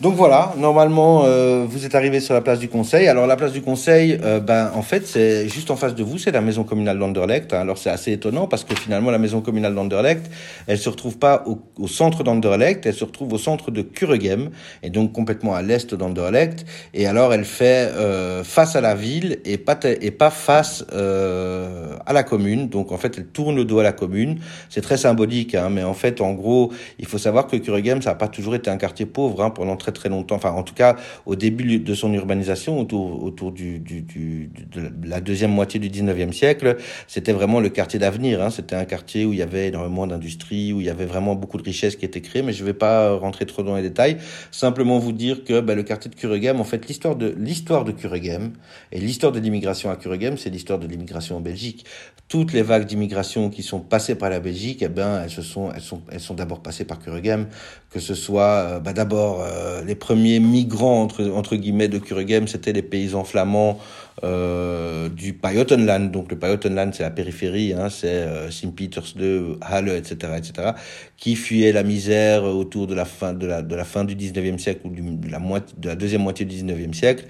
Donc voilà, normalement, euh, vous êtes arrivé sur la place du Conseil. Alors la place du Conseil, euh, ben en fait, c'est juste en face de vous, c'est la maison communale d'Anderlecht. Alors c'est assez étonnant parce que finalement, la maison communale d'Anderlecht, elle se retrouve pas au, au centre d'Anderlecht, elle se retrouve au centre de Kuregem, et donc complètement à l'est d'Anderlecht. Et alors, elle fait euh, face à la ville et pas et pas face euh, à la commune. Donc en fait, elle tourne le dos à la commune. C'est très symbolique, hein, mais en fait, en gros, il faut savoir que Kuregem, ça n'a pas toujours été un quartier pauvre hein, pendant très très longtemps, enfin en tout cas au début de son urbanisation, autour, autour du, de la deuxième moitié du 19e siècle, c'était vraiment le quartier d'avenir. Hein. C'était un quartier où il y avait énormément d'industrie, où il y avait vraiment beaucoup de richesses qui étaient créées, mais je ne vais pas rentrer trop dans les détails. Simplement vous dire que bah, le quartier de Kuregem, en fait, l'histoire de l'histoire de Kuregem et l'histoire de l'immigration à Kuregem, c'est l'histoire de l'immigration en Belgique. Toutes les vagues d'immigration qui sont passées par la Belgique, eh ben, elles se sont, elles sont, elles sont d'abord passées par Kuregem, que ce soit bah, d'abord euh, les premiers migrants entre, guillemets de Kuregem, c'était les paysans flamands euh, du Pajottenland. Donc le Pajottenland, c'est la périphérie, hein, c'est euh, Sint-Peters-2, Halle, etc., etc., qui fuyaient la misère autour de la fin de de du 19e siècle ou de, la de la deuxième moitié du 19e siècle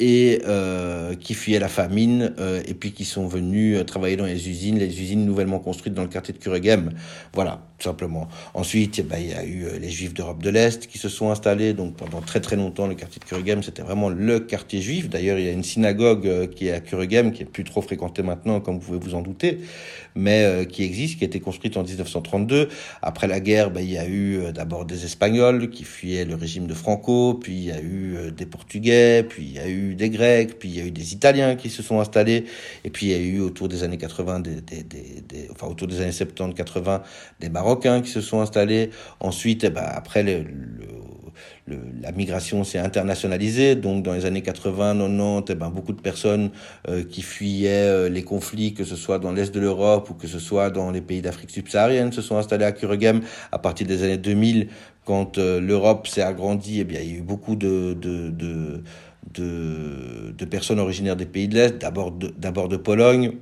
et euh, qui fuyaient la famine euh, et puis qui sont venus euh, travailler dans les usines, les usines nouvellement construites dans le quartier de Kuregem. Voilà, tout simplement. Ensuite, eh ben, il y a eu les Juifs d'Europe de l'Est qui se sont installés. Donc pendant très très longtemps, le quartier de Kuregem, c'était vraiment le quartier juif. D'ailleurs, il y a une synagogue qui est à Kuregem, qui est plus trop fréquentée maintenant, comme vous pouvez vous en douter, mais qui existe, qui a été construite en 1932. Après la guerre, ben, il y a eu d'abord des Espagnols qui fuyaient le régime de Franco, puis il y a eu des Portugais, puis il y a eu des Grecs, puis il y a eu des Italiens qui se sont installés, et puis il y a eu autour des années 80, des, des, enfin autour des années 70-80, des Marocains qui se sont installés. Ensuite, eh ben, après la migration s'est internationalisée, donc dans les années 80, 90, eh ben, beaucoup de personnes euh, qui fuyaient euh, les conflits, que ce soit dans l'est de l'Europe ou que ce soit dans les pays d'Afrique subsaharienne, se sont installés à Kuregem à partir des années 2000, quand euh, l'Europe s'est agrandie, eh bien, il y a eu beaucoup de de, personnes originaires des pays de l'Est, d'abord de, de Pologne,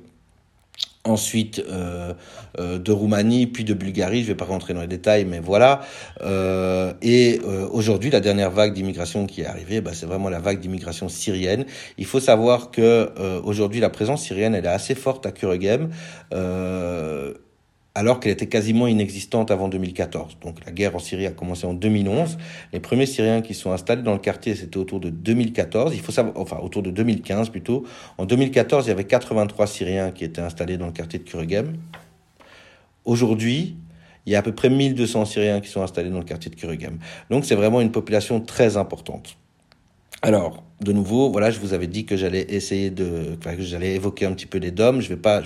ensuite euh, euh, de Roumanie, puis de Bulgarie, je ne vais pas rentrer dans les détails, mais voilà. Euh, et aujourd'hui, la dernière vague d'immigration qui est arrivée, bah, c'est vraiment la vague d'immigration syrienne. Il faut savoir que aujourd'hui, la présence syrienne, elle est assez forte à Kuregem. Alors qu'elle était quasiment inexistante avant 2014. Donc la guerre en Syrie a commencé en 2011. Les premiers Syriens qui sont installés dans le quartier, c'était autour de 2014. Il faut savoir, enfin autour de 2015 plutôt. En 2014, il y avait 83 Syriens qui étaient installés dans le quartier de Kuregem. Aujourd'hui, il y a à peu près 1200 Syriens qui sont installés dans le quartier de Kuregem. Donc c'est vraiment une population très importante. Alors, de nouveau, voilà, je vous avais dit que j'allais essayer de, que j'allais évoquer un petit peu les DOM. Je vais pas,